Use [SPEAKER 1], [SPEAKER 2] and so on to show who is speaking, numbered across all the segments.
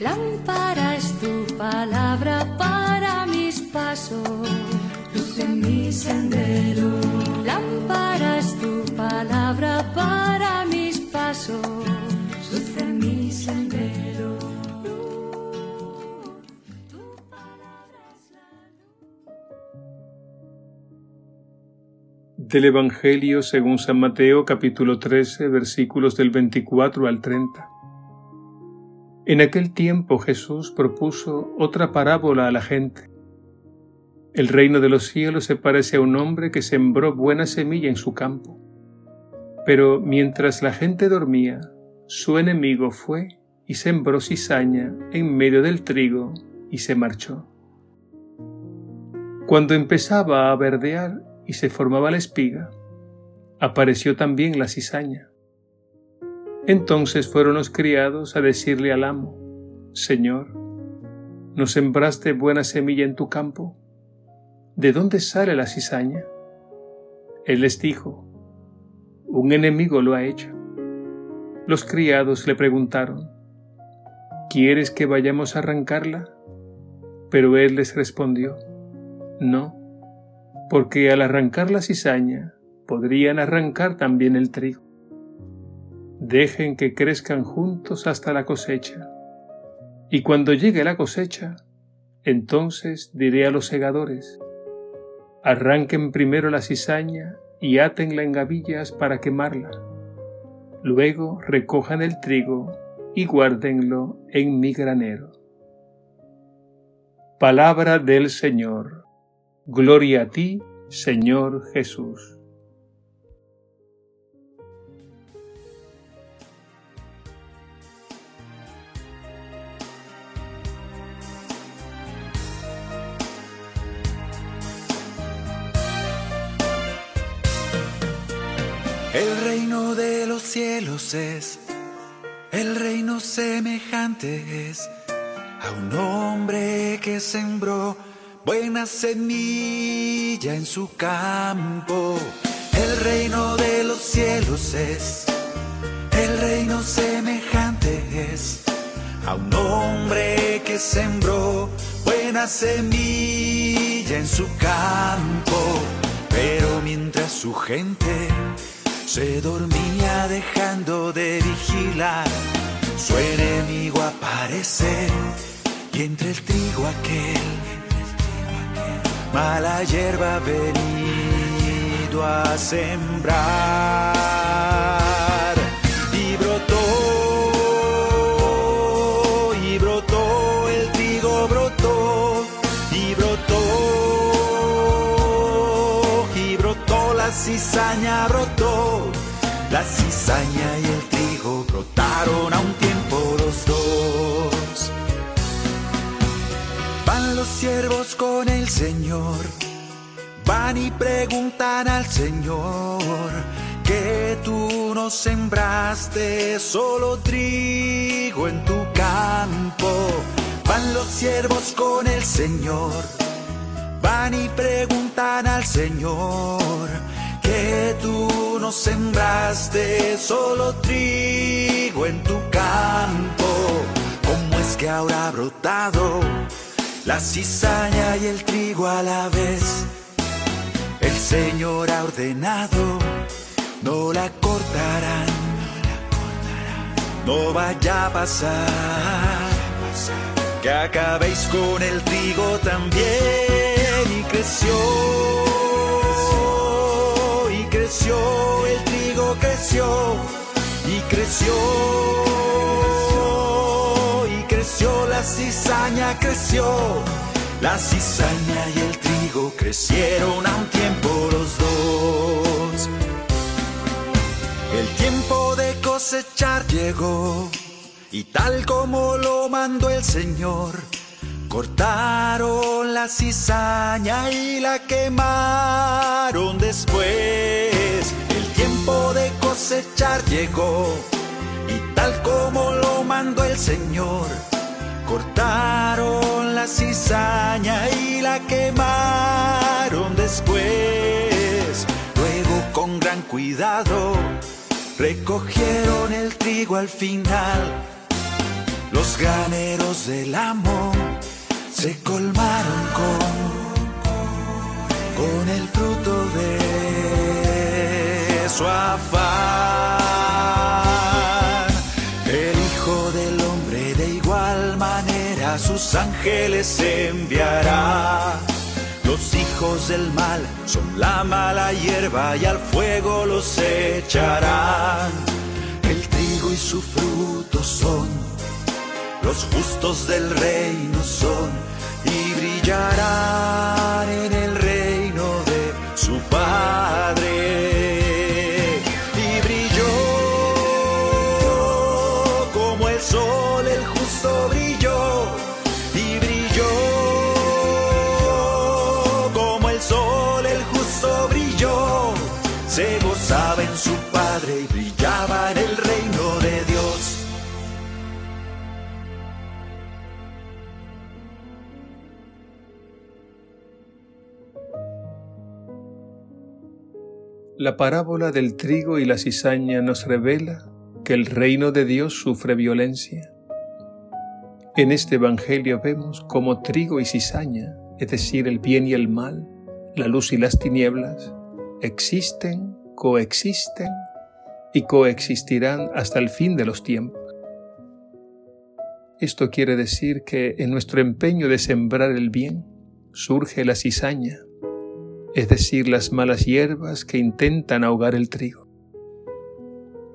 [SPEAKER 1] Lámpara es tu palabra para mis pasos, luz en mi sendero. Lámpara es tu palabra para mis pasos, luz en mi sendero. Tu palabra es la
[SPEAKER 2] Del Evangelio según San Mateo capítulo 13 versículos del 24 al 30. En aquel tiempo Jesús propuso otra parábola a la gente. El reino de los cielos se parece a un hombre que sembró buena semilla en su campo. Pero mientras la gente dormía, su enemigo fue y sembró cizaña en medio del trigo y se marchó. Cuando empezaba a verdear y se formaba la espiga, apareció también la cizaña. Entonces fueron los criados a decirle al amo, Señor, ¿no sembraste buena semilla en tu campo? ¿De dónde sale la cizaña? Él les dijo, un enemigo lo ha hecho. Los criados le preguntaron, ¿quieres que vayamos a arrancarla? Pero él les respondió, no, porque al arrancar la cizaña podrían arrancar también el trigo. Dejen que crezcan juntos hasta la cosecha. Y cuando llegue la cosecha, entonces diré a los segadores, arranquen primero la cizaña y átenla en gavillas para quemarla. Luego recojan el trigo y guárdenlo en mi granero. Palabra del Señor. Gloria a ti, Señor Jesús.
[SPEAKER 3] El reino de los cielos es, el reino semejante es a un hombre que sembró buena semilla en su campo. El reino de los cielos es, el reino semejante es a un hombre que sembró buena semilla en su campo. Pero mientras su gente se dormía dejando de vigilar, su enemigo aparece y entre el trigo aquel mala hierba venido a sembrar. Y brotó y brotó el trigo brotó. Y brotó y brotó la cizaña siervos con el Señor, van y preguntan al Señor que tú no sembraste solo trigo en tu campo. Van los siervos con el Señor, van y preguntan al Señor que tú no sembraste solo trigo en tu campo. ¿Cómo es que ahora ha brotado? La cizaña y el trigo a la vez. El Señor ha ordenado, no la cortarán, no vaya a pasar, que acabéis con el trigo también. Y creció, y creció, el trigo creció, y creció cizaña creció, la cizaña y el trigo crecieron a un tiempo los dos. El tiempo de cosechar llegó y tal como lo mandó el Señor, cortaron la cizaña y la quemaron después. El tiempo de cosechar llegó y tal como lo mandó el Señor, cortaron la cizaña y la quemaron después. Luego con gran cuidado recogieron el trigo al final, lo Los graneros del amor se colmaron con, con el fruto de su afán. Sus ángeles enviará. Los hijos del mal son la mala hierba y al fuego los echarán. El trigo y su fruto son, los justos del reino son y brillarán en el
[SPEAKER 2] La parábola del trigo y la cizaña nos revela que el reino de Dios sufre violencia. En este Evangelio vemos cómo trigo y cizaña, es decir, el bien y el mal, la luz y las tinieblas, existen, coexisten y coexistirán hasta el fin de los tiempos. Esto quiere decir que en nuestro empeño de sembrar el bien surge la cizaña, es decir, las malas hierbas que intentan ahogar el trigo.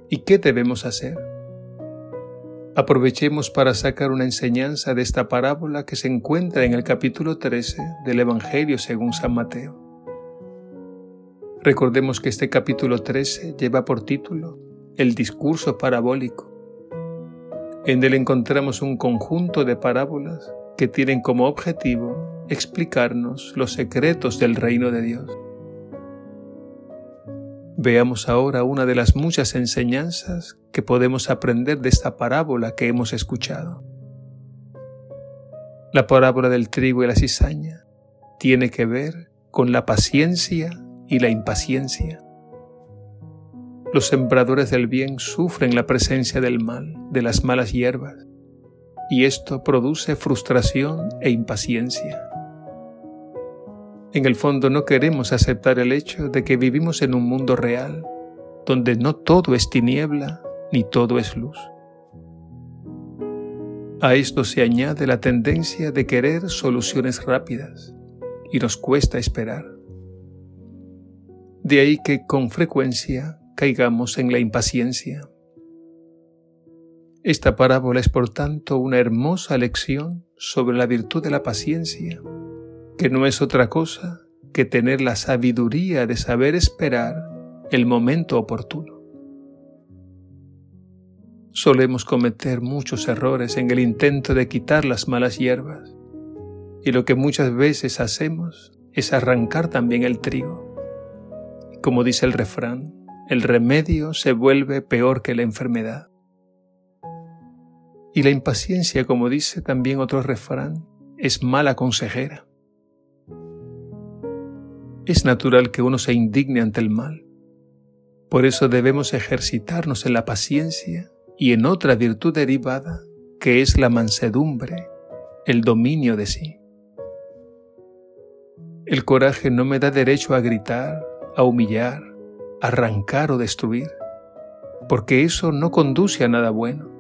[SPEAKER 2] ¿Y qué debemos hacer? Aprovechemos para sacar una enseñanza de esta parábola que se encuentra en el capítulo 13 del Evangelio según San Mateo. Recordemos que este capítulo 13 lleva por título El discurso parabólico. En él encontramos un conjunto de parábolas que tienen como objetivo explicarnos los secretos del reino de Dios. Veamos ahora una de las muchas enseñanzas que podemos aprender de esta parábola que hemos escuchado. La parábola del trigo y la cizaña tiene que ver con la paciencia y la impaciencia. Los sembradores del bien sufren la presencia del mal, de las malas hierbas, y esto produce frustración e impaciencia. En el fondo no queremos aceptar el hecho de que vivimos en un mundo real, donde no todo es tiniebla ni todo es luz. A esto se añade la tendencia de querer soluciones rápidas y nos cuesta esperar. De ahí que con frecuencia caigamos en la impaciencia. Esta parábola es por tanto una hermosa lección sobre la virtud de la paciencia, que no es otra cosa que tener la sabiduría de saber esperar el momento oportuno. Solemos cometer muchos errores en el intento de quitar las malas hierbas, y lo que muchas veces hacemos es arrancar también el trigo. Como dice el refrán, el remedio se vuelve peor que la enfermedad. Y la impaciencia, como dice también otro refrán, es mala consejera. Es natural que uno se indigne ante el mal. Por eso debemos ejercitarnos en la paciencia y en otra virtud derivada, que es la mansedumbre, el dominio de sí. El coraje no me da derecho a gritar, a humillar, a arrancar o destruir, porque eso no conduce a nada bueno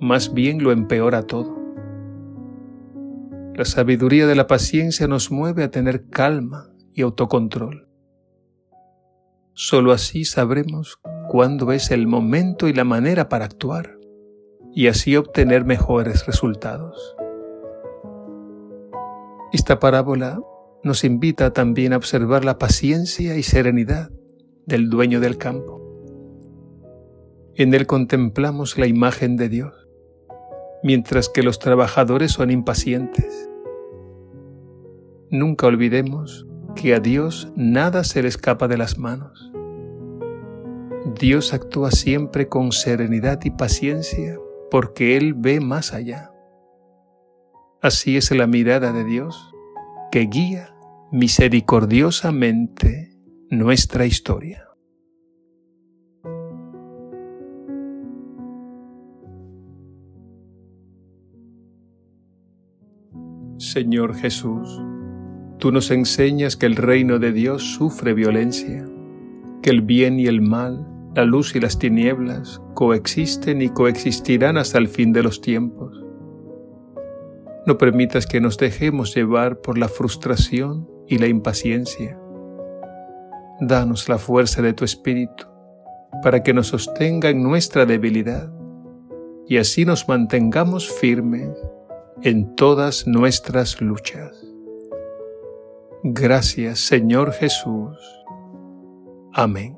[SPEAKER 2] más bien lo empeora todo. La sabiduría de la paciencia nos mueve a tener calma y autocontrol. Solo así sabremos cuándo es el momento y la manera para actuar y así obtener mejores resultados. Esta parábola nos invita también a observar la paciencia y serenidad del dueño del campo. En él contemplamos la imagen de Dios mientras que los trabajadores son impacientes. Nunca olvidemos que a Dios nada se le escapa de las manos. Dios actúa siempre con serenidad y paciencia porque Él ve más allá. Así es la mirada de Dios que guía misericordiosamente nuestra historia. Señor Jesús, Tú nos enseñas que el reino de Dios sufre violencia, que el bien y el mal, la luz y las tinieblas coexisten y coexistirán hasta el fin de los tiempos. No permitas que nos dejemos llevar por la frustración y la impaciencia. Danos la fuerza de tu Espíritu para que nos sostenga en nuestra debilidad y así nos mantengamos firmes en todas nuestras luchas. Gracias Señor Jesús. Amén.